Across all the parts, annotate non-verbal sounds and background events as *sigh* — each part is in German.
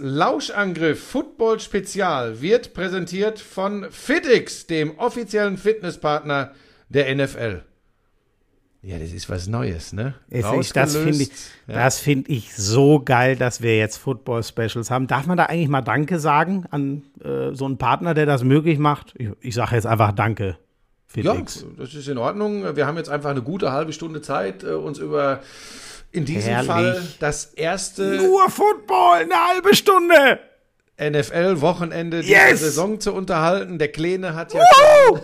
Lauschangriff Football Spezial wird präsentiert von FitX, dem offiziellen Fitnesspartner der NFL. Ja, das ist was Neues, ne? Ich, das finde ich, ja. find ich so geil, dass wir jetzt Football-Specials haben. Darf man da eigentlich mal Danke sagen an äh, so einen Partner, der das möglich macht? Ich, ich sage jetzt einfach Danke. Felix. Ja, das ist in Ordnung. Wir haben jetzt einfach eine gute halbe Stunde Zeit, äh, uns über in diesem Herrlich. Fall das erste. Nur Football, eine halbe Stunde! NFL-Wochenende yes! dieser Saison zu unterhalten. Der Kleine hat ja schon.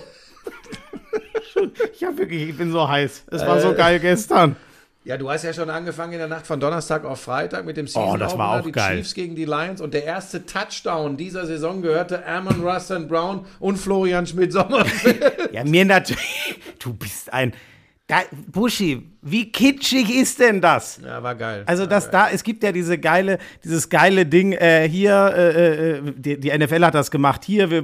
ich hab wirklich, ich bin so heiß. Es war äh, so geil gestern. Ja, du hast ja schon angefangen in der Nacht von Donnerstag auf Freitag mit dem Season oh, das war auch die geil. Chiefs gegen die Lions und der erste Touchdown dieser Saison gehörte Amon Russell Brown und Florian Schmidt-Sommerfeld. ja, mir natürlich. *laughs* Du bist ein Buschi, wie kitschig ist denn das? Ja, war geil. Also, das da, es gibt ja diese geile, dieses geile Ding, äh, hier, äh, äh die, die, NFL hat das gemacht, hier, wir,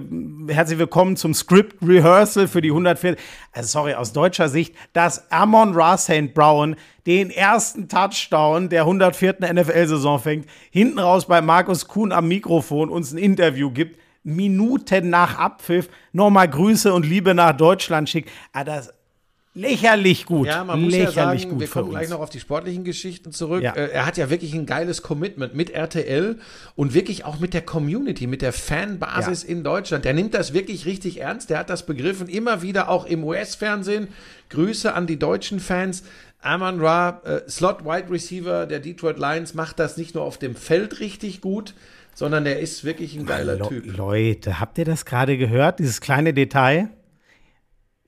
herzlich willkommen zum Script Rehearsal für die 104. Also, sorry, aus deutscher Sicht, dass Amon Ra St. Brown den ersten Touchdown der 104. NFL-Saison fängt, hinten raus bei Markus Kuhn am Mikrofon uns ein Interview gibt, Minuten nach Abpfiff nochmal Grüße und Liebe nach Deutschland schickt. Ah, das, lächerlich gut. Ja, man muss lächerlich ja sagen, gut wir kommen gleich noch auf die sportlichen Geschichten zurück. Ja. Äh, er hat ja wirklich ein geiles Commitment mit RTL und wirklich auch mit der Community, mit der Fanbasis ja. in Deutschland. Der nimmt das wirklich richtig ernst. Der hat das begriffen, immer wieder auch im US-Fernsehen. Grüße an die deutschen Fans. Amon Ra, äh, Slot Wide Receiver der Detroit Lions, macht das nicht nur auf dem Feld richtig gut, sondern der ist wirklich ein geiler Le Typ. Leute, habt ihr das gerade gehört? Dieses kleine Detail?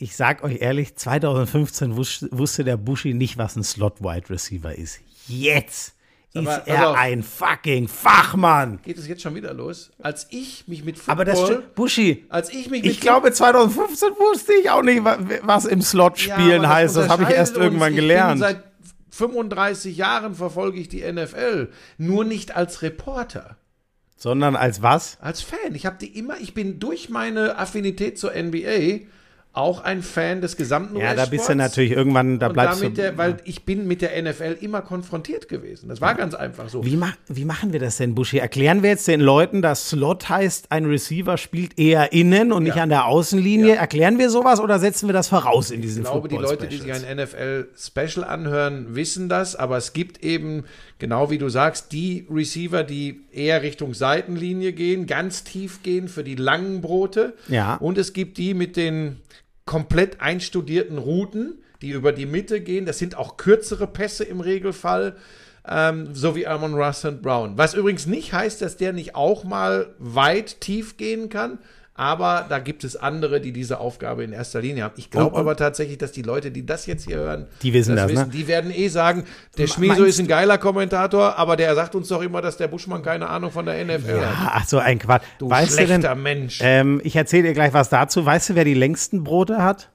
Ich sag euch ehrlich, 2015 wus wusste der Bushi nicht, was ein Slot-Wide Receiver ist. Jetzt ist aber, er also, ein fucking Fachmann. Geht es jetzt schon wieder los? Als ich mich mit Football, Aber das Bushi. Als ich mich Ich glaube 2015 wusste ich auch nicht, was im Slot spielen ja, heißt. Das habe ich erst irgendwann gelernt. seit 35 Jahren verfolge ich die NFL, nur nicht als Reporter. Sondern als was? Als Fan. Ich habe die immer, ich bin durch meine Affinität zur NBA auch ein Fan des gesamten Ja, da bist du natürlich irgendwann, da bleibst du. Der, weil ich bin mit der NFL immer konfrontiert gewesen. Das war ganz einfach so. Wie, ma wie machen wir das denn, Buschi? Erklären wir jetzt den Leuten, dass Slot heißt, ein Receiver spielt eher innen und ja. nicht an der Außenlinie? Ja. Erklären wir sowas oder setzen wir das voraus in diesen Ich glaube, die Leute, die sich ein NFL-Special anhören, wissen das, aber es gibt eben, genau wie du sagst, die Receiver, die eher Richtung Seitenlinie gehen, ganz tief gehen für die langen Brote. Ja. Und es gibt die mit den komplett einstudierten Routen, die über die Mitte gehen. Das sind auch kürzere Pässe im Regelfall, ähm, so wie Amon Russell Brown. Was übrigens nicht heißt, dass der nicht auch mal weit tief gehen kann. Aber da gibt es andere, die diese Aufgabe in erster Linie haben. Ich glaube aber tatsächlich, dass die Leute, die das jetzt hier hören, die wissen das, das wissen. Ne? die werden eh sagen, der Schmieso ist ein geiler Kommentator, aber der sagt uns doch immer, dass der Buschmann keine Ahnung von der NFL ja, hat. Ach so, ein Quatsch. Du weißt schlechter du denn, Mensch. Ähm, ich erzähle dir gleich was dazu. Weißt du, wer die längsten Brote hat?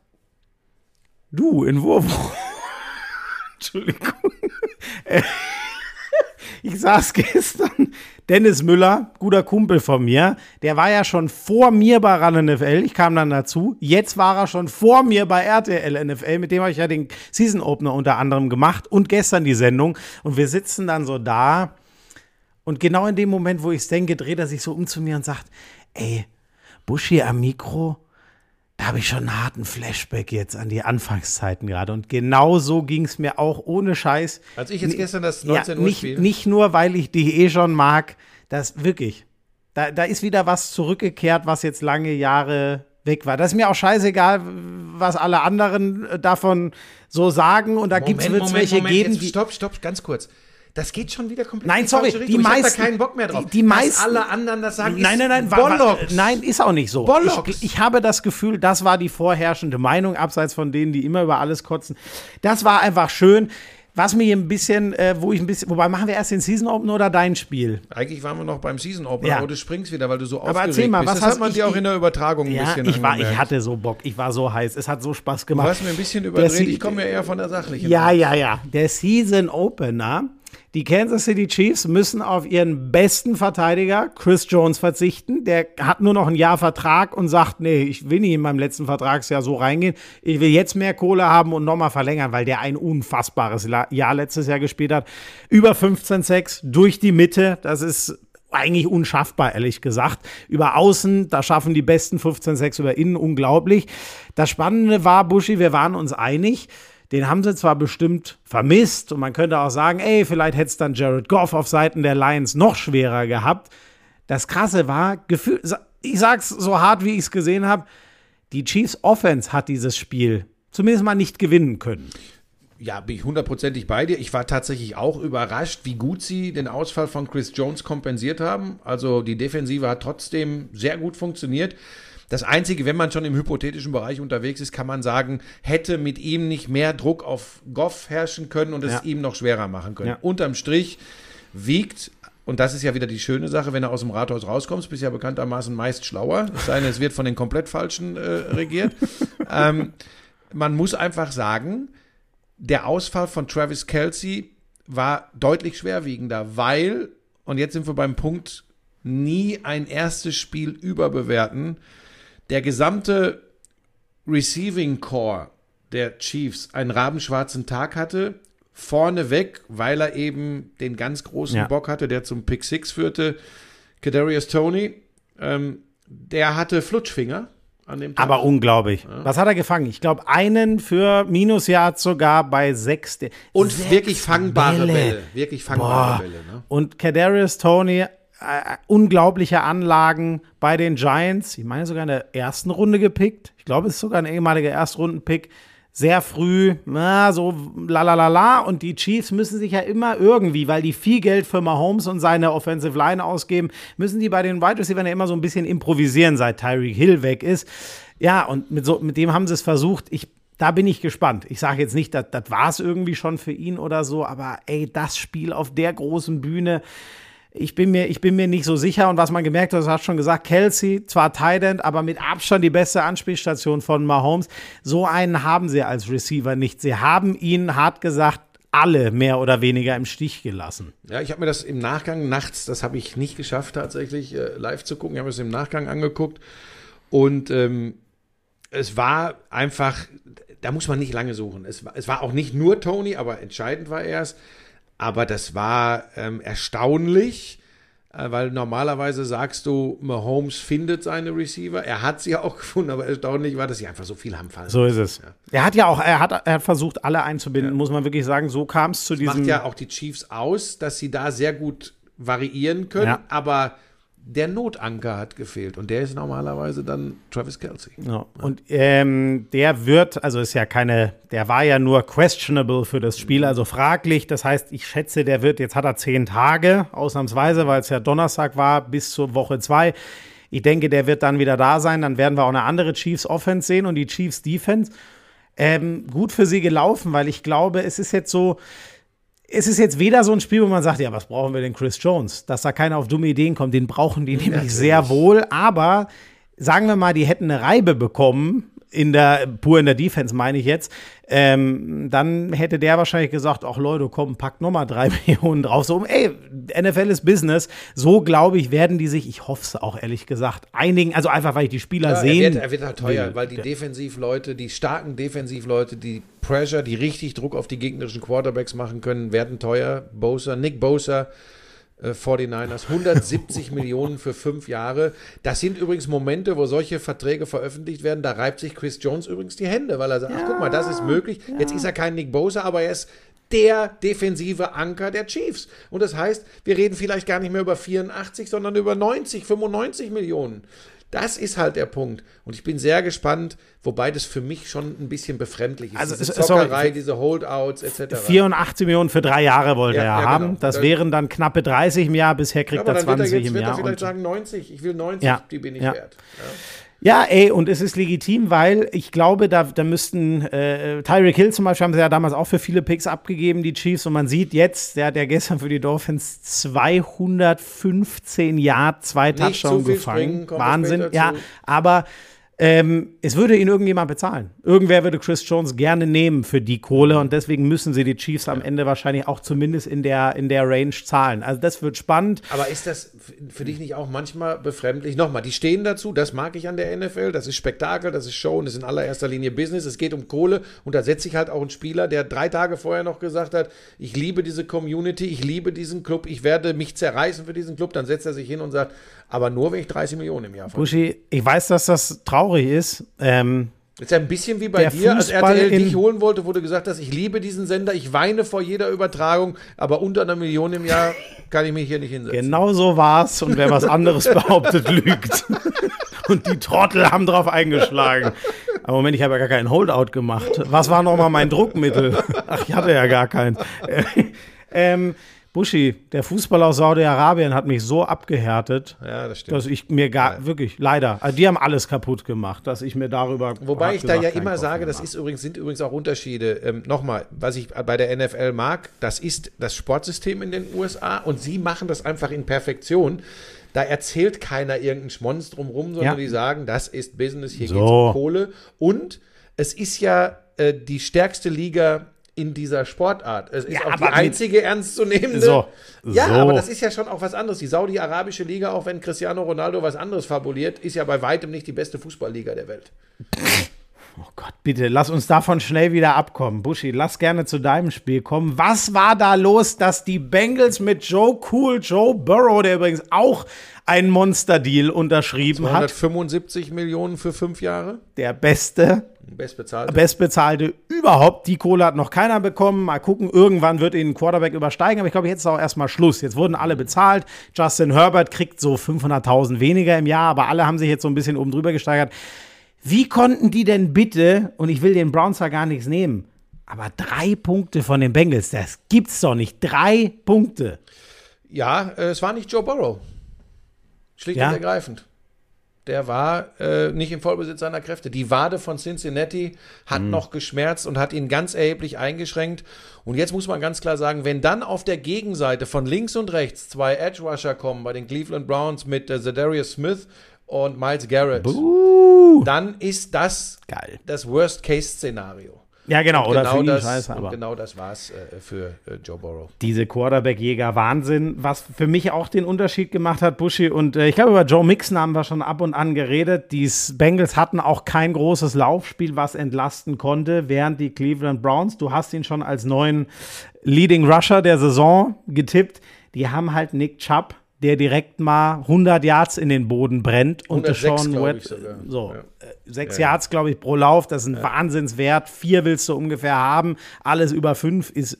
Du, in Wurf. *laughs* *laughs* Entschuldigung. *laughs* ich saß *laughs* gestern Dennis Müller, guter Kumpel von mir, der war ja schon vor mir bei RAN NFL. Ich kam dann dazu. Jetzt war er schon vor mir bei RTL NFL. Mit dem habe ich ja den Season Opener unter anderem gemacht und gestern die Sendung. Und wir sitzen dann so da. Und genau in dem Moment, wo ich es denke, dreht er sich so um zu mir und sagt: Ey, Buschi am Mikro, da habe ich schon einen harten Flashback jetzt an die Anfangszeiten gerade. Und genau so ging es mir auch ohne Scheiß. Als ich jetzt gestern das 19 ja, Uhr Spiel. Nicht, nur, weil ich die eh schon mag, das wirklich. Da, da ist wieder was zurückgekehrt, was jetzt lange Jahre weg war. Das ist mir auch scheißegal, was alle anderen äh, davon so sagen. Und da gibt es welche Moment, geben. Jetzt, stopp, stopp, ganz kurz. Das geht schon wieder komplett Nein, sorry, die meisten. Ich da keinen Bock mehr drauf. Die, die meisten. alle anderen das sagen. Nein, nein, nein. Bollocks. Nein, ist auch nicht so. Bollocks. Ich, ich, habe das Gefühl, das war die vorherrschende Meinung, abseits von denen, die immer über alles kotzen. Das war einfach schön. Was mir ein bisschen, äh, wo ich ein bisschen, wobei machen wir erst den Season Opener oder dein Spiel? Eigentlich waren wir noch beim Season Opener, ja. aber du springst wieder, weil du so aber erzähl mal, bist. Was das hat man dir auch in der Übertragung ein ja, bisschen ich war, Ich hatte so Bock, ich war so heiß, es hat so Spaß gemacht. Du hast mir ein bisschen überdreht, ich komme ja eher von der sachlichen. Ja, ja, ja. Der Season Opener die Kansas City Chiefs müssen auf ihren besten Verteidiger, Chris Jones, verzichten. Der hat nur noch ein Jahr Vertrag und sagt, nee, ich will nicht in meinem letzten Vertragsjahr so reingehen. Ich will jetzt mehr Kohle haben und nochmal verlängern, weil der ein unfassbares Jahr letztes Jahr gespielt hat. Über 15 6 durch die Mitte. Das ist eigentlich unschaffbar, ehrlich gesagt. Über Außen, da schaffen die besten 15-6 über Innen unglaublich. Das Spannende war, Buschi, wir waren uns einig. Den haben sie zwar bestimmt vermisst und man könnte auch sagen, ey, vielleicht hätte es dann Jared Goff auf Seiten der Lions noch schwerer gehabt. Das Krasse war, ich sag's so hart, wie ich es gesehen habe, die Chiefs Offense hat dieses Spiel zumindest mal nicht gewinnen können. Ja, bin ich hundertprozentig bei dir. Ich war tatsächlich auch überrascht, wie gut sie den Ausfall von Chris Jones kompensiert haben. Also die Defensive hat trotzdem sehr gut funktioniert. Das Einzige, wenn man schon im hypothetischen Bereich unterwegs ist, kann man sagen, hätte mit ihm nicht mehr Druck auf Goff herrschen können und es ja. ihm noch schwerer machen können. Ja. Unterm Strich wiegt, und das ist ja wieder die schöne Sache, wenn du aus dem Rathaus rauskommst, bist ja bekanntermaßen meist schlauer. Es sei denn, es wird von den komplett Falschen äh, regiert. *laughs* ähm, man muss einfach sagen, der Ausfall von Travis Kelsey war deutlich schwerwiegender, weil, und jetzt sind wir beim Punkt, nie ein erstes Spiel überbewerten. Der gesamte Receiving Core der Chiefs einen rabenschwarzen Tag hatte, vorneweg, weil er eben den ganz großen ja. Bock hatte, der zum Pick Six führte. Kadarius Tony, ähm, der hatte Flutschfinger an dem Tag. Aber unglaublich. Ja. Was hat er gefangen? Ich glaube, einen für Minusyard sogar bei sechs. Und sechs wirklich fangbare Bälle. Bälle. Wirklich fangbare Boah. Bälle. Ne? Und Kadarius Tony, äh, unglaubliche Anlagen bei den Giants. Ich meine sogar in der ersten Runde gepickt. Ich glaube, es ist sogar ein ehemaliger Erstrundenpick sehr früh, na, so la la la la. Und die Chiefs müssen sich ja immer irgendwie, weil die viel Geld für Mahomes und seine Offensive Line ausgeben, müssen die bei den Wide Receivers ja immer so ein bisschen improvisieren, seit Tyreek Hill weg ist. Ja, und mit, so, mit dem haben sie es versucht. Ich da bin ich gespannt. Ich sage jetzt nicht, das war es irgendwie schon für ihn oder so, aber ey, das Spiel auf der großen Bühne, ich bin mir, ich bin mir nicht so sicher. Und was man gemerkt hat, das hat schon gesagt, Kelsey, zwar Tight aber mit Abstand die beste Anspielstation von Mahomes. So einen haben sie als Receiver nicht. Sie haben ihn, hart gesagt, alle mehr oder weniger im Stich gelassen. Ja, ich habe mir das im Nachgang nachts, das habe ich nicht geschafft, tatsächlich äh, live zu gucken. Ich habe es im Nachgang angeguckt. Und ähm, es war einfach, da muss man nicht lange suchen. Es war, es war auch nicht nur Tony, aber entscheidend war er es aber das war ähm, erstaunlich, äh, weil normalerweise sagst du, Mahomes findet seine Receiver. Er hat sie auch *laughs* gefunden, aber erstaunlich war, dass sie einfach so viel haben fallen. So ist es. Ja. Er hat ja auch, er hat, er hat versucht, alle einzubinden, ja. muss man wirklich sagen. So kam es zu das diesem. macht ja auch die Chiefs aus, dass sie da sehr gut variieren können, ja. aber der Notanker hat gefehlt und der ist normalerweise dann Travis Kelsey. Ja. Und ähm, der wird, also ist ja keine, der war ja nur questionable für das Spiel, also fraglich. Das heißt, ich schätze, der wird, jetzt hat er zehn Tage, ausnahmsweise, weil es ja Donnerstag war, bis zur Woche zwei. Ich denke, der wird dann wieder da sein. Dann werden wir auch eine andere Chiefs Offense sehen und die Chiefs Defense. Ähm, gut für sie gelaufen, weil ich glaube, es ist jetzt so, es ist jetzt weder so ein Spiel, wo man sagt, ja, was brauchen wir denn Chris Jones? Dass da keiner auf dumme Ideen kommt, den brauchen die nämlich ja, sehr wohl. Aber sagen wir mal, die hätten eine Reibe bekommen, in der, pur in der Defense meine ich jetzt, ähm, dann hätte der wahrscheinlich gesagt, ach Leute, komm, packt nochmal drei *laughs* Millionen drauf. So, ey, NFL ist Business. So, glaube ich, werden die sich, ich hoffe es auch ehrlich gesagt, einigen, also einfach, weil ich die Spieler ja, sehen. Er wird, er wird halt teuer, weil die Defensivleute, die starken Defensivleute, die Pressure, die richtig Druck auf die gegnerischen Quarterbacks machen können, werden teuer. Bosa, Nick Bosa, 49ers, äh, 170 *laughs* Millionen für fünf Jahre. Das sind übrigens Momente, wo solche Verträge veröffentlicht werden. Da reibt sich Chris Jones übrigens die Hände, weil er sagt, ja, ach guck mal, das ist möglich. Ja. Jetzt ist er kein Nick Bosa, aber er ist der defensive Anker der Chiefs. Und das heißt, wir reden vielleicht gar nicht mehr über 84, sondern über 90, 95 Millionen. Das ist halt der Punkt. Und ich bin sehr gespannt, wobei das für mich schon ein bisschen befremdlich ist. Also diese Zockerei, sorry, diese Holdouts etc. 84 Millionen für drei Jahre wollte ja, er ja, haben. Genau. Das, das wären dann knappe 30 im Jahr. Bisher kriegt ja, er 20 er jetzt, im Jahr. Wird er vielleicht sagen 90. Ich will 90, die bin ich wert. Ja. Ja, ey, und es ist legitim, weil ich glaube, da, da müssten äh, Tyreek Hill zum Beispiel haben sie ja damals auch für viele Picks abgegeben, die Chiefs, und man sieht jetzt, der hat ja gestern für die Dolphins 215 Yard, zwei Touchdowns gefangen. Springen, Wahnsinn, ja, aber ähm, es würde ihn irgendjemand bezahlen. Irgendwer würde Chris Jones gerne nehmen für die Kohle und deswegen müssen sie die Chiefs am Ende wahrscheinlich auch zumindest in der, in der Range zahlen. Also das wird spannend. Aber ist das für dich nicht auch manchmal befremdlich? Nochmal, die stehen dazu, das mag ich an der NFL, das ist Spektakel, das ist Show und das ist in allererster Linie Business. Es geht um Kohle und da setze ich halt auch einen Spieler, der drei Tage vorher noch gesagt hat, ich liebe diese Community, ich liebe diesen Club, ich werde mich zerreißen für diesen Club. Dann setzt er sich hin und sagt, aber nur wenn ich 30 Millionen im Jahr verdiene. Buschi, ich weiß, dass das traurig ist. Ähm, das ist ja ein bisschen wie bei dir, als RTL dich holen wollte, wo du gesagt hast, ich liebe diesen Sender, ich weine vor jeder Übertragung, aber unter einer Million im Jahr *laughs* kann ich mich hier nicht hinsetzen. Genau so war es und wer was anderes *laughs* behauptet, lügt. *laughs* Und die Trottel haben drauf eingeschlagen. Aber Moment, ich habe ja gar keinen Holdout gemacht. Was war nochmal mein Druckmittel? Ach, ich hatte ja gar keinen. ähm, Buschi, der Fußball aus Saudi-Arabien hat mich so abgehärtet, ja, das dass ich mir gar, ja. wirklich, leider, also die haben alles kaputt gemacht, dass ich mir darüber. Wobei ich da ja immer sage, das ist übrigens, sind übrigens auch Unterschiede. Ähm, Nochmal, was ich bei der NFL mag, das ist das Sportsystem in den USA und sie machen das einfach in Perfektion. Da erzählt keiner irgendein Schmonz drumrum, sondern ja. die sagen, das ist Business, hier so. geht es um Kohle. Und es ist ja äh, die stärkste Liga in dieser Sportart. Es ist ja, auch die einzige ernstzunehmende. So, ja, so. aber das ist ja schon auch was anderes. Die Saudi-Arabische Liga, auch wenn Cristiano Ronaldo was anderes fabuliert, ist ja bei weitem nicht die beste Fußballliga der Welt. *laughs* Oh Gott, bitte, lass uns davon schnell wieder abkommen. Buschi, lass gerne zu deinem Spiel kommen. Was war da los, dass die Bengals mit Joe Cool, Joe Burrow, der übrigens auch einen Monster-Deal unterschrieben 275 hat. 275 Millionen für fünf Jahre. Der beste Bestbezahlte. Bestbezahlte überhaupt. Die Kohle hat noch keiner bekommen. Mal gucken, irgendwann wird ihn ein Quarterback übersteigen. Aber ich glaube, jetzt ist auch erstmal Schluss. Jetzt wurden alle bezahlt. Justin Herbert kriegt so 500.000 weniger im Jahr, aber alle haben sich jetzt so ein bisschen oben drüber gesteigert. Wie konnten die denn bitte, und ich will den Browns da gar nichts nehmen, aber drei Punkte von den Bengals, das gibt's doch nicht. Drei Punkte. Ja, äh, es war nicht Joe Burrow. Schlicht ja. und ergreifend der war äh, nicht im Vollbesitz seiner Kräfte. Die Wade von Cincinnati hat mhm. noch geschmerzt und hat ihn ganz erheblich eingeschränkt. Und jetzt muss man ganz klar sagen, wenn dann auf der Gegenseite von links und rechts zwei Edge Rusher kommen bei den Cleveland Browns mit äh, Zedarius Smith und Miles Garrett, Buh. dann ist das Geil. das Worst-Case-Szenario. Ja, genau, und oder genau für ihn das, scheiße, aber. genau das war es äh, für äh, Joe Burrow. Diese Quarterback-Jäger Wahnsinn, was für mich auch den Unterschied gemacht hat, Buschi. Und äh, ich glaube, über Joe Mixon haben wir schon ab und an geredet. Die Bengals hatten auch kein großes Laufspiel, was entlasten konnte, während die Cleveland Browns, du hast ihn schon als neuen Leading Rusher der Saison getippt, die haben halt Nick Chubb der direkt mal 100 Yards in den Boden brennt und Deshaun Wett, so ja. Äh, sechs ja, Yards, glaube ich, pro Lauf, das ist ein ja. Wahnsinnswert. Vier willst du ungefähr haben, alles über fünf ist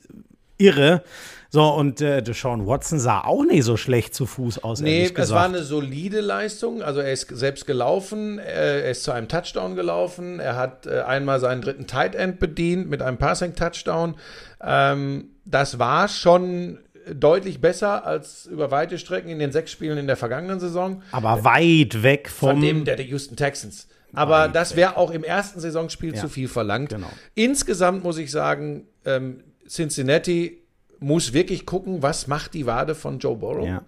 irre. So, und äh, Deshaun Watson sah auch nicht so schlecht zu Fuß aus. Nee, es war eine solide Leistung. Also er ist selbst gelaufen, äh, er ist zu einem Touchdown gelaufen, er hat äh, einmal seinen dritten Tight End bedient mit einem Passing-Touchdown. Ähm, das war schon deutlich besser als über weite Strecken in den sechs Spielen in der vergangenen Saison. Aber weit weg vom von dem der, der Houston Texans. Aber das wäre auch im ersten Saisonspiel ja. zu viel verlangt. Genau. Insgesamt muss ich sagen, ähm, Cincinnati muss wirklich gucken, was macht die Wade von Joe Burrow. Ja.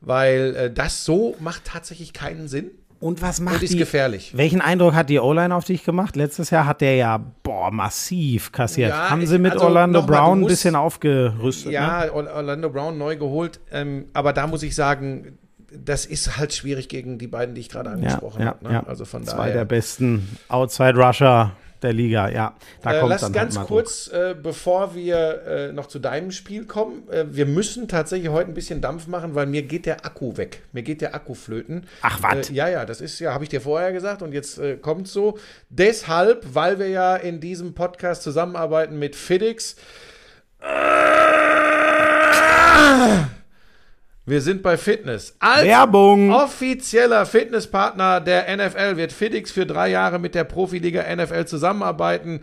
Weil äh, das so macht tatsächlich keinen Sinn. Und was macht und ist die, gefährlich. Welchen Eindruck hat die O-Line auf dich gemacht? Letztes Jahr hat der ja boah, massiv kassiert. Ja, Haben sie mit also Orlando Brown musst, ein bisschen aufgerüstet? Ja, ne? Orlando Brown neu geholt. Ähm, aber da muss ich sagen, das ist halt schwierig gegen die beiden, die ich gerade angesprochen ja, ja, habe. Ne? Ja. Also von Zwei daher. der besten Outside Rusher der Liga, ja. Da äh, kommt lass dann halt ganz halt kurz, äh, bevor wir äh, noch zu deinem Spiel kommen, äh, wir müssen tatsächlich heute ein bisschen Dampf machen, weil mir geht der Akku weg. Mir geht der Akku flöten. Ach, was? Äh, ja, ja, das ist ja, habe ich dir vorher gesagt und jetzt äh, kommt so. Deshalb, weil wir ja in diesem Podcast zusammenarbeiten mit FedEx. Wir sind bei Fitness. Als Werbung. offizieller Fitnesspartner der NFL wird FitX für drei Jahre mit der Profiliga NFL zusammenarbeiten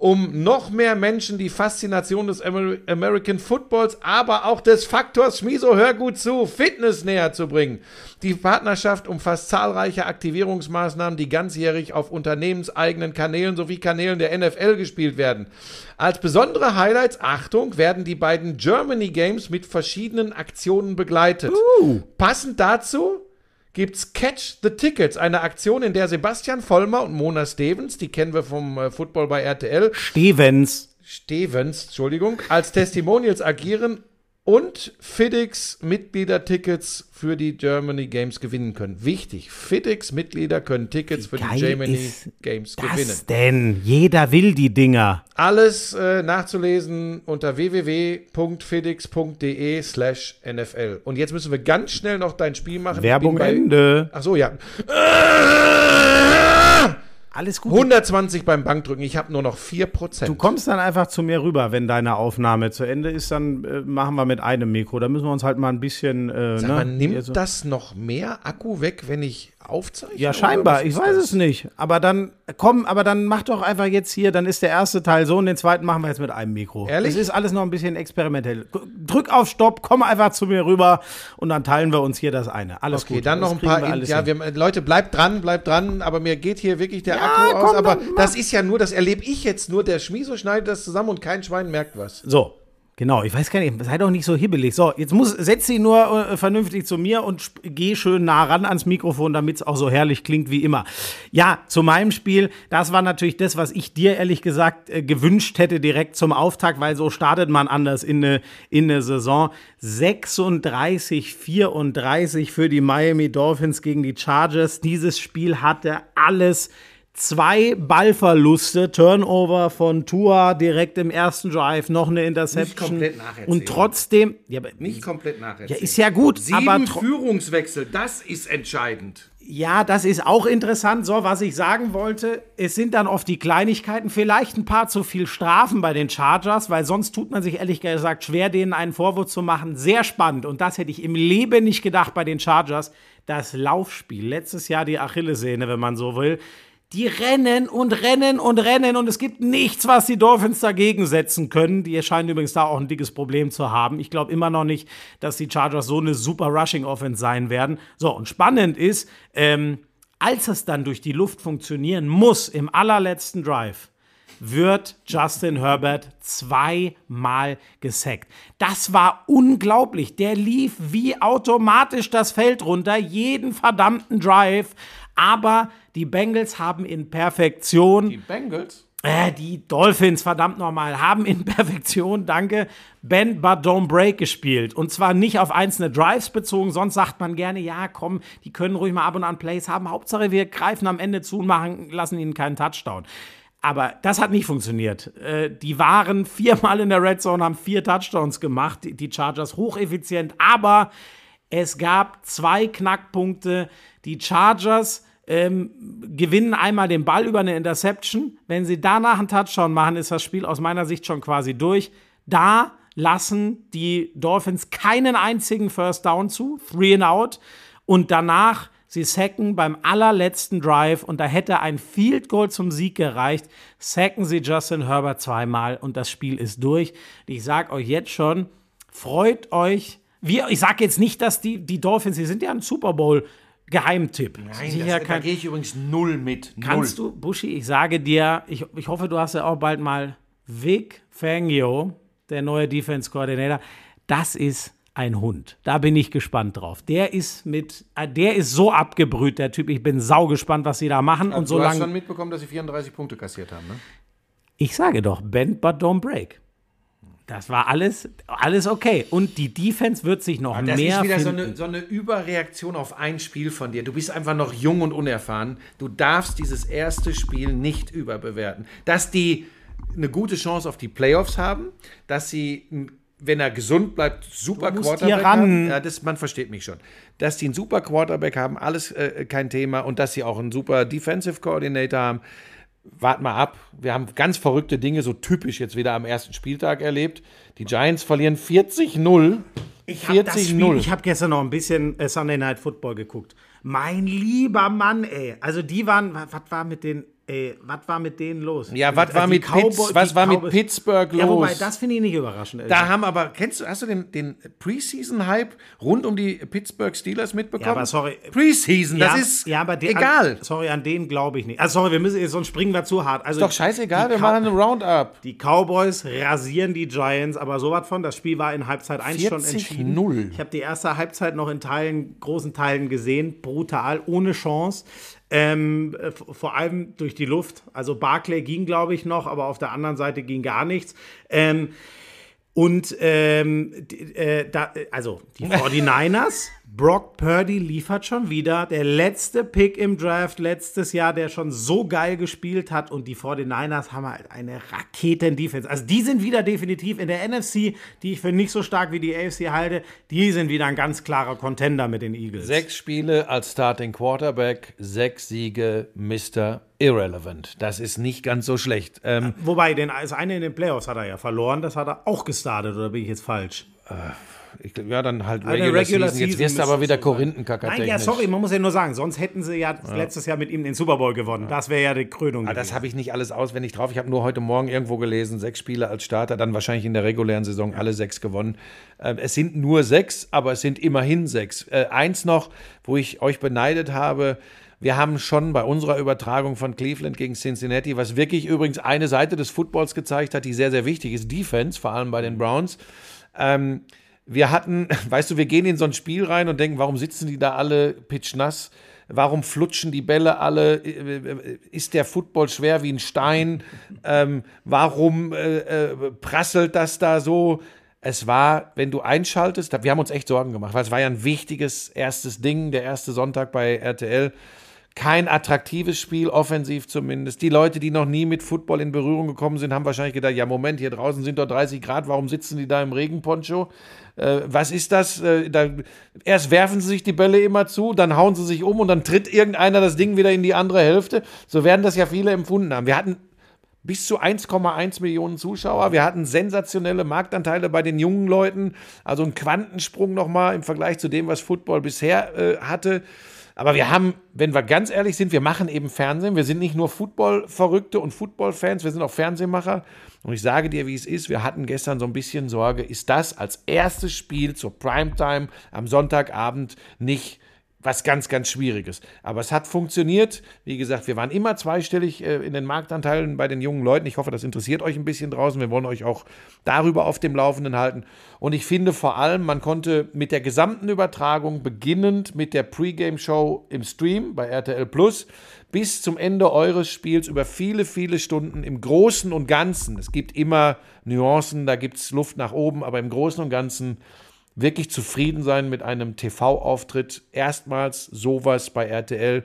um noch mehr Menschen die Faszination des Amer American Footballs, aber auch des Faktors Schmiso, hör gut zu, Fitness näher zu bringen. Die Partnerschaft umfasst zahlreiche Aktivierungsmaßnahmen, die ganzjährig auf unternehmenseigenen Kanälen sowie Kanälen der NFL gespielt werden. Als besondere Highlights, Achtung, werden die beiden Germany Games mit verschiedenen Aktionen begleitet. Uh. Passend dazu gibt's Catch the Tickets, eine Aktion, in der Sebastian Vollmer und Mona Stevens, die kennen wir vom äh, Football bei RTL. Stevens. Stevens, Entschuldigung, als Testimonials agieren und FIDIX Mitgliedertickets für die Germany Games gewinnen können. Wichtig, FIDIX Mitglieder können Tickets für die Germany Games das gewinnen. denn? Jeder will die Dinger. Alles äh, nachzulesen unter www.fidix.de slash NFL. Und jetzt müssen wir ganz schnell noch dein Spiel machen. Werbung Ende. Ach so, ja. Alles gut. 120 beim Bankdrücken, ich habe nur noch 4%. Du kommst dann einfach zu mir rüber, wenn deine Aufnahme zu Ende ist, dann äh, machen wir mit einem Mikro. Da müssen wir uns halt mal ein bisschen. Äh, Sag ne? mal, nimmt also, das noch mehr Akku weg, wenn ich aufzeichne? Ja, scheinbar. Ich weiß das? es nicht. Aber dann, komm, aber dann mach doch einfach jetzt hier, dann ist der erste Teil so und den zweiten machen wir jetzt mit einem Mikro. Ehrlich? Es ist alles noch ein bisschen experimentell. Drück auf Stopp, komm einfach zu mir rüber und dann teilen wir uns hier das eine. Alles okay, gut. dann noch ein paar. Wir in, ja, wir, Leute, bleibt dran, bleibt dran. Aber mir geht hier wirklich der ja, Akku komm, aus. Aber das ist ja nur, das erlebe ich jetzt nur. Der Schmieso schneidet das zusammen und kein Schwein merkt was. So, Genau, ich weiß gar nicht, sei doch nicht so hibbelig. So, jetzt muss, setz sie nur äh, vernünftig zu mir und geh schön nah ran ans Mikrofon, damit es auch so herrlich klingt wie immer. Ja, zu meinem Spiel, das war natürlich das, was ich dir ehrlich gesagt äh, gewünscht hätte direkt zum Auftakt, weil so startet man anders in eine in ne Saison. 36, 34 für die Miami Dolphins gegen die Chargers. Dieses Spiel hatte alles zwei Ballverluste, Turnover von Tua direkt im ersten Drive, noch eine Interception. Nicht komplett nacherzählen. Und trotzdem, ja, nicht komplett nacherzählen. Ja, ist ja gut. Sieben aber Führungswechsel, das ist entscheidend. Ja, das ist auch interessant. So, was ich sagen wollte, es sind dann oft die Kleinigkeiten, vielleicht ein paar zu viel Strafen bei den Chargers, weil sonst tut man sich ehrlich gesagt schwer, denen einen Vorwurf zu machen. Sehr spannend. Und das hätte ich im Leben nicht gedacht bei den Chargers. Das Laufspiel, letztes Jahr die Achillessehne, wenn man so will die rennen und rennen und rennen und es gibt nichts, was die Dolphins dagegen setzen können. Die scheinen übrigens da auch ein dickes Problem zu haben. Ich glaube immer noch nicht, dass die Chargers so eine super Rushing Offense sein werden. So, und spannend ist, ähm, als es dann durch die Luft funktionieren muss im allerletzten Drive, wird Justin Herbert zweimal gesackt. Das war unglaublich. Der lief wie automatisch das Feld runter, jeden verdammten Drive. Aber die Bengals haben in Perfektion. Die Bengals? Äh, die Dolphins, verdammt nochmal, haben in Perfektion, danke, Bend but don't break gespielt. Und zwar nicht auf einzelne Drives bezogen, sonst sagt man gerne, ja, komm, die können ruhig mal ab und an Plays haben. Hauptsache, wir greifen am Ende zu und machen, lassen ihnen keinen Touchdown. Aber das hat nicht funktioniert. Äh, die waren viermal in der Red Zone, haben vier Touchdowns gemacht, die Chargers hocheffizient, aber es gab zwei Knackpunkte. Die Chargers ähm, gewinnen einmal den Ball über eine Interception. Wenn sie danach einen Touchdown machen, ist das Spiel aus meiner Sicht schon quasi durch. Da lassen die Dolphins keinen einzigen First Down zu, three and out. Und danach, sie sacken beim allerletzten Drive und da hätte ein Field Goal zum Sieg gereicht, sacken sie Justin Herbert zweimal und das Spiel ist durch. Ich sag euch jetzt schon, freut euch. Wir, ich sage jetzt nicht, dass die, die Dolphins, sie sind ja ein Super Bowl Geheimtipp. Nein, das, kein, da gehe ich übrigens null mit. Null. Kannst du, Buschi, ich sage dir, ich, ich hoffe, du hast ja auch bald mal Vic Fangio, der neue Defense Coordinator. Das ist ein Hund. Da bin ich gespannt drauf. Der ist mit, äh, der ist so abgebrüht, der Typ. Ich bin sau gespannt, was sie da machen. Also und so du hast schon mitbekommen, dass sie 34 Punkte kassiert haben, ne? Ich sage doch, bend but don't break. Das war alles, alles okay. Und die Defense wird sich noch das mehr. Das ist wieder so eine, so eine, Überreaktion auf ein Spiel von dir. Du bist einfach noch jung und unerfahren. Du darfst dieses erste Spiel nicht überbewerten. Dass die eine gute Chance auf die Playoffs haben, dass sie, wenn er gesund bleibt, super du Quarterback haben. Ja, das, man versteht mich schon. Dass die einen super Quarterback haben, alles äh, kein Thema. Und dass sie auch einen super Defensive Coordinator haben wart mal ab. Wir haben ganz verrückte Dinge, so typisch jetzt wieder am ersten Spieltag erlebt. Die Giants verlieren 40-0. Ich habe hab gestern noch ein bisschen äh, Sunday Night Football geguckt. Mein lieber Mann, ey. Also die waren, was war mit den Ey, was war mit denen los? Ja, was war, mit, Pitts, was war mit Pittsburgh los? Ja, wobei, das finde ich nicht überraschend. Da haben aber, kennst du, hast du den, den Preseason-Hype rund um die Pittsburgh Steelers mitbekommen? Ja, aber sorry. Preseason, das ja, ist ja, aber den, egal. An, sorry, an den glaube ich nicht. Also sorry, wir müssen, sonst springen wir zu hart. Also, ist doch scheißegal, wir machen eine Roundup. Die Cowboys rasieren die Giants, aber sowas von, das Spiel war in Halbzeit 1 schon entschieden. 0. Ich habe die erste Halbzeit noch in Teilen, großen Teilen gesehen, brutal, ohne Chance. Ähm, vor allem durch die Luft. Also Barclay ging, glaube ich, noch, aber auf der anderen Seite ging gar nichts. Ähm, und ähm, äh, da, also die *laughs* 49ers Brock Purdy liefert schon wieder. Der letzte Pick im Draft letztes Jahr, der schon so geil gespielt hat. Und die 49ers haben halt eine Raketen-Defense. Also die sind wieder definitiv in der NFC, die ich für nicht so stark wie die AFC halte. Die sind wieder ein ganz klarer Contender mit den Eagles. Sechs Spiele als Starting Quarterback, sechs Siege, Mr. Irrelevant. Das ist nicht ganz so schlecht. Ähm, Wobei, den, das eine in den Playoffs hat er ja verloren. Das hat er auch gestartet, oder bin ich jetzt falsch? Äh ich, ja, dann halt Regular, Regular Season. Jetzt wirst du aber wieder Korinthenkacker Nein, ja, sorry, man muss ja nur sagen, sonst hätten sie ja, ja. letztes Jahr mit ihm den Super Bowl gewonnen. Das wäre ja die Krönung. Aber das habe ich nicht alles auswendig drauf. Ich habe nur heute Morgen irgendwo gelesen, sechs Spiele als Starter, dann wahrscheinlich in der regulären Saison alle sechs gewonnen. Ähm, es sind nur sechs, aber es sind immerhin sechs. Äh, eins noch, wo ich euch beneidet habe, wir haben schon bei unserer Übertragung von Cleveland gegen Cincinnati, was wirklich übrigens eine Seite des Footballs gezeigt hat, die sehr, sehr wichtig ist, Defense, vor allem bei den Browns. Ähm, wir hatten, *laughs* weißt du, wir gehen in so ein Spiel rein und denken, warum sitzen die da alle pitchnass? Warum flutschen die Bälle alle? Ist der Football schwer wie ein Stein? *laughs* Ähm, warum äh, äh, prasselt das da so? Es war, wenn du einschaltest, wir haben uns echt Sorgen gemacht, weil es war ja ein wichtiges erstes Ding, der erste Sonntag bei RTL kein attraktives Spiel, offensiv zumindest. Die Leute, die noch nie mit Football in Berührung gekommen sind, haben wahrscheinlich gedacht, ja Moment, hier draußen sind doch 30 Grad, warum sitzen die da im Regenponcho? Äh, was ist das? Äh, da, erst werfen sie sich die Bälle immer zu, dann hauen sie sich um und dann tritt irgendeiner das Ding wieder in die andere Hälfte. So werden das ja viele empfunden haben. Wir hatten bis zu 1,1 Millionen Zuschauer. Wir hatten sensationelle Marktanteile bei den jungen Leuten, also ein Quantensprung nochmal im Vergleich zu dem, was Football bisher äh, hatte. Aber wir haben, wenn wir ganz ehrlich sind, wir machen eben Fernsehen. Wir sind nicht nur Football-Verrückte und Football-Fans, wir sind auch Fernsehmacher. Und ich sage dir, wie es ist, wir hatten gestern so ein bisschen Sorge, ist das als erstes Spiel zur Primetime am Sonntagabend nicht was ganz, ganz Schwieriges. Aber es hat funktioniert. Wie gesagt, wir waren immer zweistellig äh, in den Marktanteilen bei den jungen Leuten. Ich hoffe, das interessiert euch ein bisschen draußen. Wir wollen euch auch darüber auf dem Laufenden halten. Und ich finde vor allem, man konnte mit der gesamten Übertragung, beginnend mit der Pre-Game-Show im Stream bei RTL Plus, bis zum Ende eures Spiels über viele, viele Stunden im Großen und Ganzen. Es gibt immer Nuancen, da gibt es Luft nach oben, aber im Großen und Ganzen wirklich zufrieden sein mit einem TV-Auftritt. Erstmals sowas bei RTL.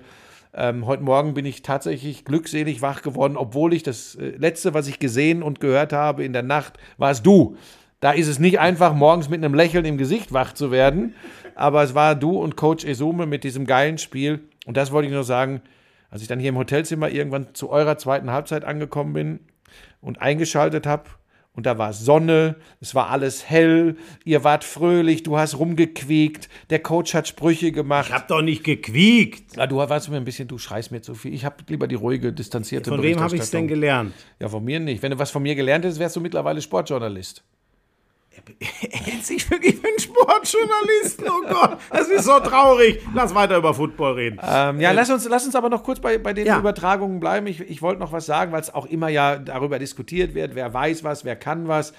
Ähm, heute Morgen bin ich tatsächlich glückselig wach geworden, obwohl ich das äh, letzte, was ich gesehen und gehört habe in der Nacht, warst du. Da ist es nicht einfach, morgens mit einem Lächeln im Gesicht wach zu werden, aber es war du und Coach Esume mit diesem geilen Spiel. Und das wollte ich nur sagen, als ich dann hier im Hotelzimmer irgendwann zu eurer zweiten Halbzeit angekommen bin und eingeschaltet habe und da war Sonne, es war alles hell, ihr wart fröhlich, du hast rumgequiekt, der Coach hat Sprüche gemacht. Ich hab doch nicht gequiekt. Ja, du warst mir ein bisschen, du schreist mir zu viel. Ich habe lieber die ruhige, distanzierte Von wem habe ich es denn gelernt? Ja, von mir nicht. Wenn du was von mir gelernt hättest, wärst du mittlerweile Sportjournalist. Er *laughs* hält sich wirklich für einen Sportjournalisten. Oh Gott, das ist so traurig. Lass weiter über Football reden. Ähm, ja, äh, lass, uns, lass uns aber noch kurz bei, bei den ja. Übertragungen bleiben. Ich, ich wollte noch was sagen, weil es auch immer ja darüber diskutiert wird, wer weiß was, wer kann was.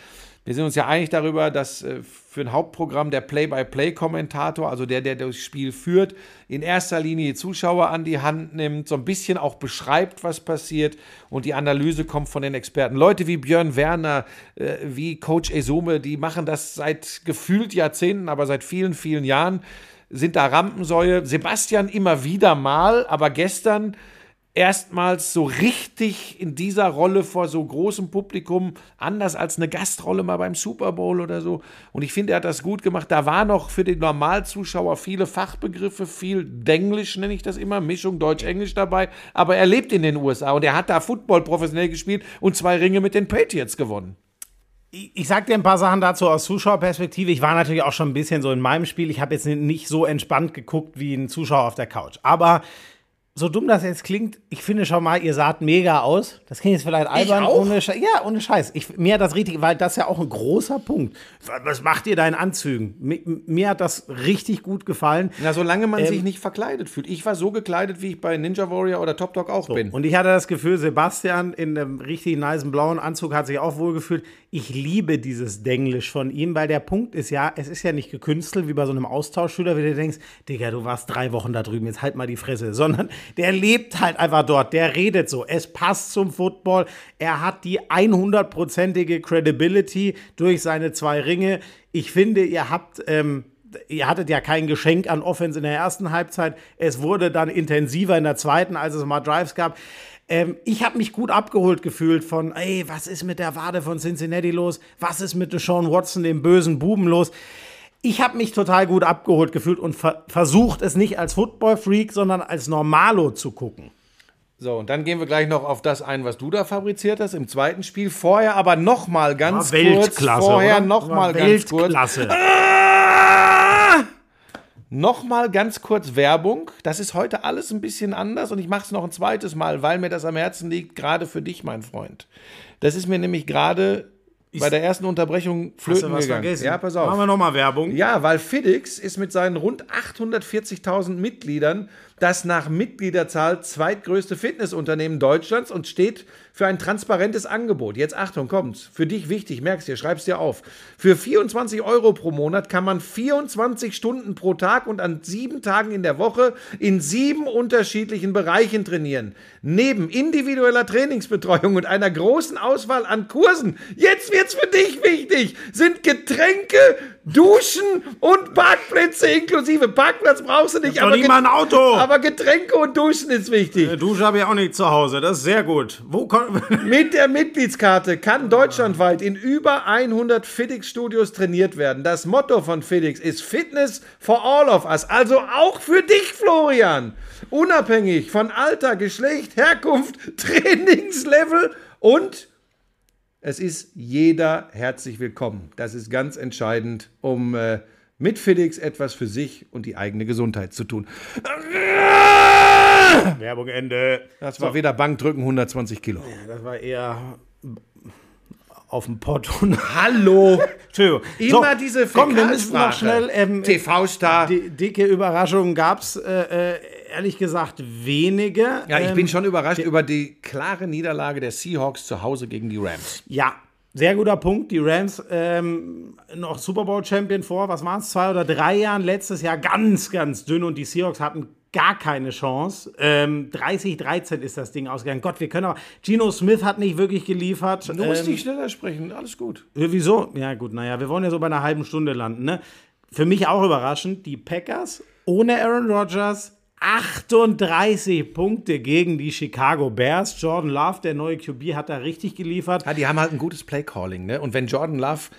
Wir sind uns ja einig darüber, dass äh, für ein Hauptprogramm der Play-by-Play-Kommentator, also der, der das Spiel führt, in erster Linie die Zuschauer an die Hand nimmt, so ein bisschen auch beschreibt, was passiert und die Analyse kommt von den Experten. Leute wie Björn Werner, äh, wie Coach Esume, die machen das seit gefühlt Jahrzehnten, aber seit vielen, vielen Jahren sind da Rampensäue. Sebastian immer wieder mal, aber gestern erstmals so richtig in dieser Rolle vor so großem Publikum, anders als eine Gastrolle mal beim Super Bowl oder so. Und ich finde, er hat das gut gemacht. Da war noch für den Normalzuschauer viele Fachbegriffe, viel Denglisch nenne ich das immer, Mischung Deutsch-Englisch dabei. Aber er lebt in den USA und er hat da Football professionell gespielt und zwei Ringe mit den Patriots gewonnen. Ich sag dir ein paar Sachen dazu aus Zuschauerperspektive. Ich war natürlich auch schon ein bisschen so in meinem Spiel. Ich habe jetzt nicht so entspannt geguckt wie ein Zuschauer auf der Couch. Aber so dumm das jetzt klingt, ich finde schon mal, ihr saht mega aus. Das klingt jetzt vielleicht albern. Ich auch? Ohne Scheiß. Ja, ohne Scheiß. Ich, mir hat das richtig, weil das ja auch ein großer Punkt. Was macht ihr da in Anzügen? Mir, mir hat das richtig gut gefallen. Na, solange man ähm, sich nicht verkleidet fühlt. Ich war so gekleidet, wie ich bei Ninja Warrior oder Top Dog auch so. bin. Und ich hatte das Gefühl, Sebastian in einem richtig nice blauen Anzug hat sich auch wohl gefühlt. Ich liebe dieses Denglisch von ihm, weil der Punkt ist ja, es ist ja nicht gekünstelt wie bei so einem Austauschschüler, wie du denkst, Digga, du warst drei Wochen da drüben, jetzt halt mal die Fresse, *laughs* sondern der lebt halt einfach dort, der redet so. Es passt zum Football. Er hat die 100-prozentige Credibility durch seine zwei Ringe. Ich finde, ihr habt. Ähm, ihr hattet ja kein Geschenk an Offense in der ersten Halbzeit. Es wurde dann intensiver in der zweiten, als es mal Drives gab. Ähm, ich habe mich gut abgeholt gefühlt von, ey, was ist mit der Wade von Cincinnati los? Was ist mit Sean Watson, dem bösen Buben, los? Ich habe mich total gut abgeholt gefühlt und ver versucht es nicht als Football-Freak, sondern als Normalo zu gucken. So, und dann gehen wir gleich noch auf das ein, was du da fabriziert hast im zweiten Spiel. Vorher aber noch mal ganz Weltklasse, kurz. Vorher oder? noch mal ganz kurz. Ah! Noch mal ganz kurz Werbung. Das ist heute alles ein bisschen anders und ich mache es noch ein zweites Mal, weil mir das am Herzen liegt, gerade für dich, mein Freund. Das ist mir nämlich gerade bei der ersten Unterbrechung flöten was gegangen. Vergessen? Ja, pass auf. Machen wir nochmal Werbung. Ja, weil FedEx ist mit seinen rund 840.000 Mitgliedern das nach Mitgliederzahl zweitgrößte Fitnessunternehmen Deutschlands und steht für ein transparentes Angebot. Jetzt Achtung, kommt's. Für dich wichtig, merkst dir, schreib's dir auf. Für 24 Euro pro Monat kann man 24 Stunden pro Tag und an sieben Tagen in der Woche in sieben unterschiedlichen Bereichen trainieren. Neben individueller Trainingsbetreuung und einer großen Auswahl an Kursen, jetzt wird's für dich wichtig, sind Getränke, Duschen und Parkplätze inklusive. Parkplatz brauchst du nicht, aber, nicht mal ein Auto. aber Getränke und Duschen ist wichtig. Äh, Dusche habe ich auch nicht zu Hause, das ist sehr gut. Wo *laughs* Mit der Mitgliedskarte kann deutschlandweit in über 100 FedEx-Studios trainiert werden. Das Motto von FedEx ist Fitness for all of us, also auch für dich, Florian. Unabhängig von Alter, Geschlecht, Herkunft, *laughs* Trainingslevel und es ist jeder herzlich willkommen. Das ist ganz entscheidend, um äh, mit Felix etwas für sich und die eigene Gesundheit zu tun. Werbung Ende. Das war so. wieder Bankdrücken 120 Kilo. Ja, das war eher auf dem Pott. *laughs* Hallo! Entschuldigung. Immer so, diese Komm, wir müssen noch schnell. Ähm, TV-Star. Dicke Überraschungen gab es. Äh, äh, ehrlich gesagt wenige. Ja, ich ähm, bin schon überrascht über die klare Niederlage der Seahawks zu Hause gegen die Rams. Ja, sehr guter Punkt. Die Rams ähm, noch Super Bowl Champion vor, was waren es, zwei oder drei Jahren. Letztes Jahr ganz, ganz dünn und die Seahawks hatten gar keine Chance. Ähm, 30-13 ist das Ding ausgegangen. Gott, wir können aber. Gino Smith hat nicht wirklich geliefert. Du musst ähm, nicht schneller sprechen, alles gut. Äh, wieso? Ja, gut, naja, wir wollen ja so bei einer halben Stunde landen. Ne? Für mich auch überraschend, die Packers ohne Aaron Rodgers 38 Punkte gegen die Chicago Bears. Jordan Love, der neue QB, hat da richtig geliefert. Ja, die haben halt ein gutes Play-Calling. Ne? Und wenn Jordan Love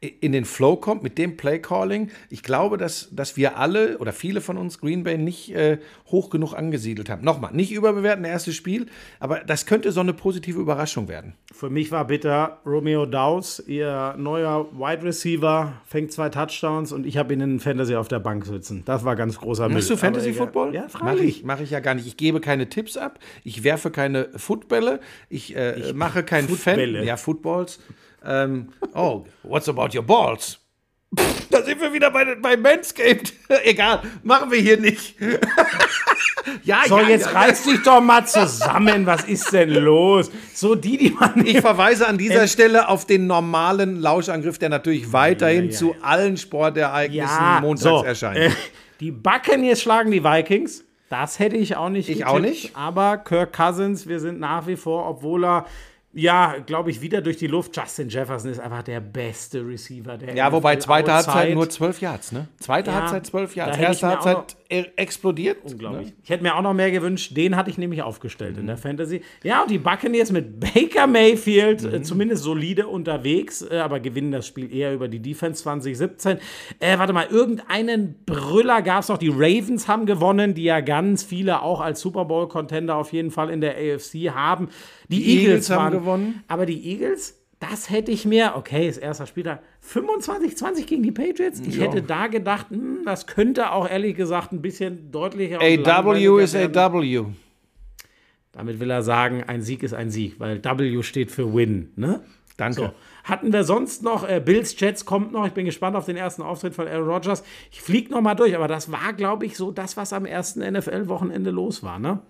in den Flow kommt mit dem Play-Calling. Ich glaube, dass, dass wir alle oder viele von uns Green Bay nicht äh, hoch genug angesiedelt haben. Nochmal, nicht überbewerten, erstes Spiel, aber das könnte so eine positive Überraschung werden. Für mich war bitter Romeo Dowds, ihr neuer Wide Receiver, fängt zwei Touchdowns und ich habe ihn in Fantasy auf der Bank sitzen. Das war ganz großer Müll. Machst du Fantasy Football? Ja, Mache ich, mach ich ja gar nicht. Ich gebe keine Tipps ab, ich werfe keine Footbälle, ich, äh, ich mache kein Fan. Ja, Footballs. Ähm, oh, what's about your balls? Pff, *laughs* da sind wir wieder bei, bei Manscaped. *laughs* Egal, machen wir hier nicht. *laughs* ja, so, ja, jetzt ja, reiß dich doch mal zusammen. Was ist denn los? So die, die man. Ich verweise an dieser Stelle auf den normalen Lauschangriff, der natürlich weiterhin ja, zu allen Sportereignissen montags so, erscheint. Äh, die Buccaneers schlagen die Vikings. Das hätte ich auch nicht. Ich getippt, auch nicht. Aber Kirk Cousins, wir sind nach wie vor, obwohl er ja, glaube ich, wieder durch die Luft. Justin Jefferson ist einfach der beste Receiver der Ja, wobei zweite Halbzeit nur zwölf Yards, ne? Zweite ja, Halbzeit zwölf Yards. Erste Halbzeit explodiert. Unglaublich. Ne? Ich hätte mir auch noch mehr gewünscht. Den hatte ich nämlich aufgestellt mhm. in der Fantasy. Ja, und die Buccaneers mit Baker Mayfield, äh, mhm. äh, zumindest solide unterwegs, äh, aber gewinnen das Spiel eher über die Defense 2017. Äh, warte mal, irgendeinen Brüller gab es noch. Die Ravens haben gewonnen, die ja ganz viele auch als Super Bowl-Contender auf jeden Fall in der AFC haben. Die, die Eagles, Eagles, haben waren, gewonnen. Aber die Eagles das hätte ich mir, okay, ist erster Spieler, 25-20 gegen die Patriots. Ich ja. hätte da gedacht, mh, hm, das könnte auch ehrlich gesagt ein bisschen deutlicher. AW ist AW. Damit will er sagen, ein Sieg ist ein Sieg, weil W steht für Win. Ne? Danke. So. Hatten wir sonst noch, äh, Bills Jets kommt noch, ich bin gespannt auf den ersten Auftritt von Aaron Rodgers. Ich fliege noch mal durch, aber das war, glaube ich, so das, was am ersten NFL-Wochenende los war, ne?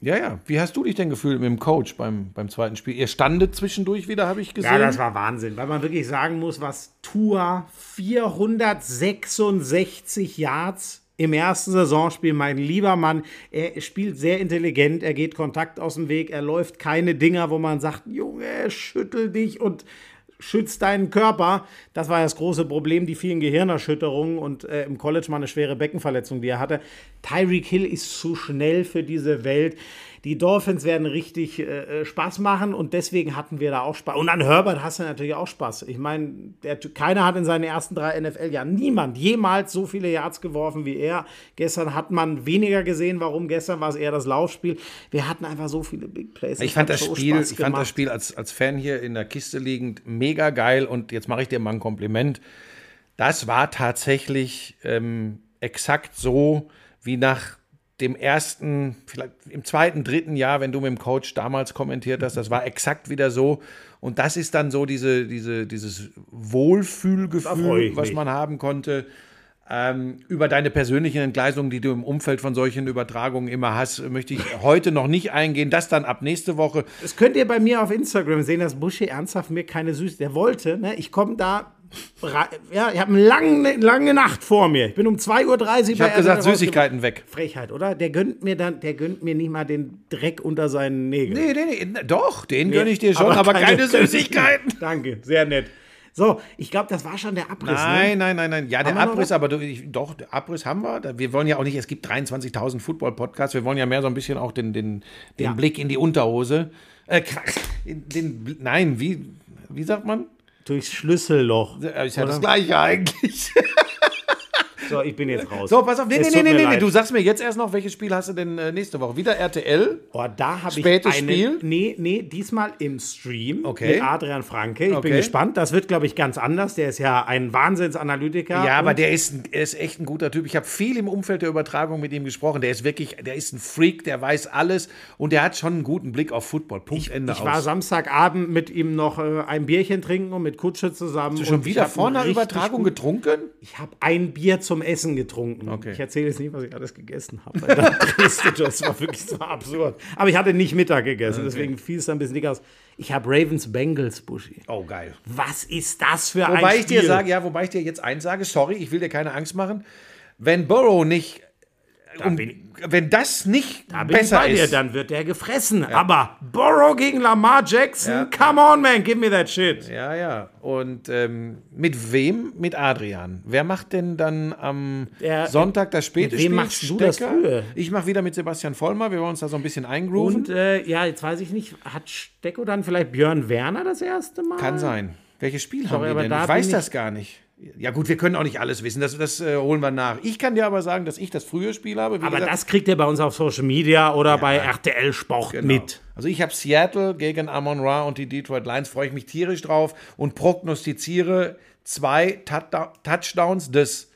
Ja, ja. Wie hast du dich denn gefühlt mit dem Coach beim, beim zweiten Spiel? Ihr standet zwischendurch wieder, habe ich gesehen. Ja, das war Wahnsinn, weil man wirklich sagen muss, was Tua 466 Yards im ersten Saisonspiel, mein lieber Mann, er spielt sehr intelligent, er geht Kontakt aus dem Weg, er läuft keine Dinger, wo man sagt, Junge, schüttel dich und schützt deinen Körper. Das war das große Problem, die vielen Gehirnerschütterungen und äh, im College mal eine schwere Beckenverletzung, die er hatte. Tyreek Hill ist zu schnell für diese Welt. Die Dolphins werden richtig äh, äh, Spaß machen und deswegen hatten wir da auch Spaß. Und an Herbert hast du natürlich auch Spaß. Ich meine, keiner hat in seinen ersten drei NFL-Jahren, niemand jemals so viele Yards geworfen wie er. Gestern hat man weniger gesehen. Warum? Gestern war es eher das Laufspiel. Wir hatten einfach so viele Big Plays. Ich fand das so Spiel, ich fand das Spiel als, als Fan hier in der Kiste liegend mega geil und jetzt mache ich dir mal ein Kompliment. Das war tatsächlich ähm, exakt so, wie nach dem ersten, vielleicht im zweiten, dritten Jahr, wenn du mit dem Coach damals kommentiert hast, das war exakt wieder so. Und das ist dann so diese, diese, dieses Wohlfühlgefühl, was man haben konnte. Ähm, über deine persönlichen Entgleisungen, die du im Umfeld von solchen Übertragungen immer hast, möchte ich heute noch nicht eingehen. Das dann ab nächste Woche. Das könnt ihr bei mir auf Instagram sehen, dass Buschi ernsthaft mir keine Süße. Der wollte, ne? Ich komme da ja, ich habe eine lange, lange Nacht vor mir. Ich bin um 2.30 Uhr Ich habe gesagt, Süßigkeiten weg. Frechheit, oder? Der gönnt mir dann, der gönnt mir nicht mal den Dreck unter seinen Nägeln. Nee, nee, nee doch, den nee, gönne ich dir schon, aber, aber keine, keine Süßigkeiten. *laughs* Danke, sehr nett. So, ich glaube, das war schon der Abriss. Nein, ne? nein, nein, nein. Ja, der Abriss, aber du, ich, doch, der Abriss haben wir. Wir wollen ja auch nicht, es gibt 23.000 Football-Podcasts, wir wollen ja mehr so ein bisschen auch den, den, den ja. Blick in die Unterhose. Äh, den, nein, wie, wie sagt man? Durchs Schlüsselloch. Ja das gleiche eigentlich. *laughs* So, ich bin jetzt raus. So, pass auf. Nee, nee, nee, nee, nee, Du sagst mir jetzt erst noch, welches Spiel hast du denn äh, nächste Woche? Wieder RTL? Oh, da habe ich Spätes Spiel? Nee, nee, diesmal im Stream okay. mit Adrian Franke. Ich okay. bin gespannt. Das wird, glaube ich, ganz anders. Der ist ja ein Wahnsinnsanalytiker. Ja, aber der ist, er ist echt ein guter Typ. Ich habe viel im Umfeld der Übertragung mit ihm gesprochen. Der ist wirklich, der ist ein Freak, der weiß alles und der hat schon einen guten Blick auf Football. Punkt, ich, Ende Ich aus. war Samstagabend mit ihm noch äh, ein Bierchen trinken und mit Kutsche zusammen. Hast du schon wieder vor einer Übertragung getrunken? Ich habe ein Bier zum Essen getrunken. Okay. Ich erzähle jetzt nicht, was ich alles gegessen habe. *laughs* das war wirklich so absurd. Aber ich hatte nicht Mittag gegessen, okay. deswegen fiel es ein bisschen dick aus. Ich habe Ravens Bengals, Buschi. Oh, geil. Was ist das für wobei ein Spiel? Wobei ich dir sage, ja, wobei ich dir jetzt eins sage, sorry, ich will dir keine Angst machen. Wenn Burrow nicht um, wenn das nicht da besser ist, dir, dann wird der gefressen. Ja. Aber Burrow gegen Lamar Jackson, ja. come on, man, give me that shit. Ja, ja. Und ähm, mit wem? Mit Adrian. Wer macht denn dann am der, Sonntag das späte mit wem machst du das frühe? Ich mache wieder mit Sebastian Vollmer. Wir wollen uns da so ein bisschen eingrooven. Und äh, ja, jetzt weiß ich nicht, hat Stecko dann vielleicht Björn Werner das erste Mal? Kann sein. Welches Spiel Sorry, haben wir denn? Ich weiß das gar nicht. Ja gut, wir können auch nicht alles wissen, das, das äh, holen wir nach. Ich kann dir aber sagen, dass ich das frühe Spiel habe. Aber gesagt, das kriegt ihr bei uns auf Social Media oder ja, bei RTL Sport genau. mit. Also ich habe Seattle gegen Amon Ra und die Detroit Lions, freue ich mich tierisch drauf und prognostiziere zwei Touchdowns des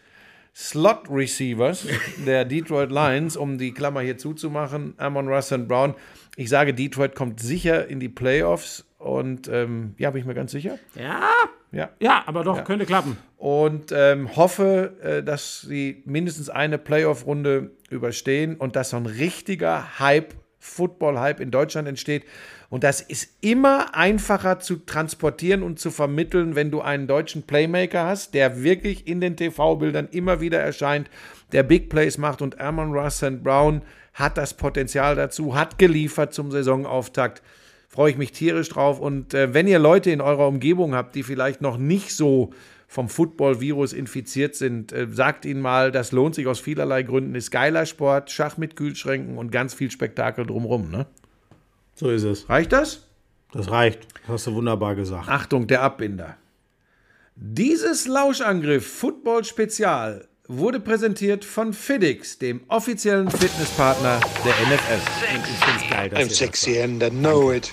Slot Receivers *laughs* der Detroit Lions, um die Klammer hier zuzumachen, Amon Russ und Brown. Ich sage, Detroit kommt sicher in die Playoffs und ähm, ja, bin ich mir ganz sicher. Ja, ja. Ja, aber doch, ja. könnte klappen. Und ähm, hoffe, äh, dass sie mindestens eine Playoff-Runde überstehen und dass so ein richtiger Hype, Football-Hype in Deutschland entsteht. Und das ist immer einfacher zu transportieren und zu vermitteln, wenn du einen deutschen Playmaker hast, der wirklich in den TV-Bildern immer wieder erscheint, der Big Plays macht und Amon Russ Brown hat das Potenzial dazu, hat geliefert zum Saisonauftakt freue ich mich tierisch drauf. Und äh, wenn ihr Leute in eurer Umgebung habt, die vielleicht noch nicht so vom Football-Virus infiziert sind, äh, sagt ihnen mal, das lohnt sich aus vielerlei Gründen. Ist geiler Sport, Schach mit Kühlschränken und ganz viel Spektakel drumrum. Ne? So ist es. Reicht das? Das reicht. Das hast du wunderbar gesagt. Achtung, der Abbinder. Dieses Lauschangriff Football Spezial wurde präsentiert von FedEx, dem offiziellen Fitnesspartner der NFL. Und ich finde es geil, I'm sexy and I know it.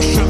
ocean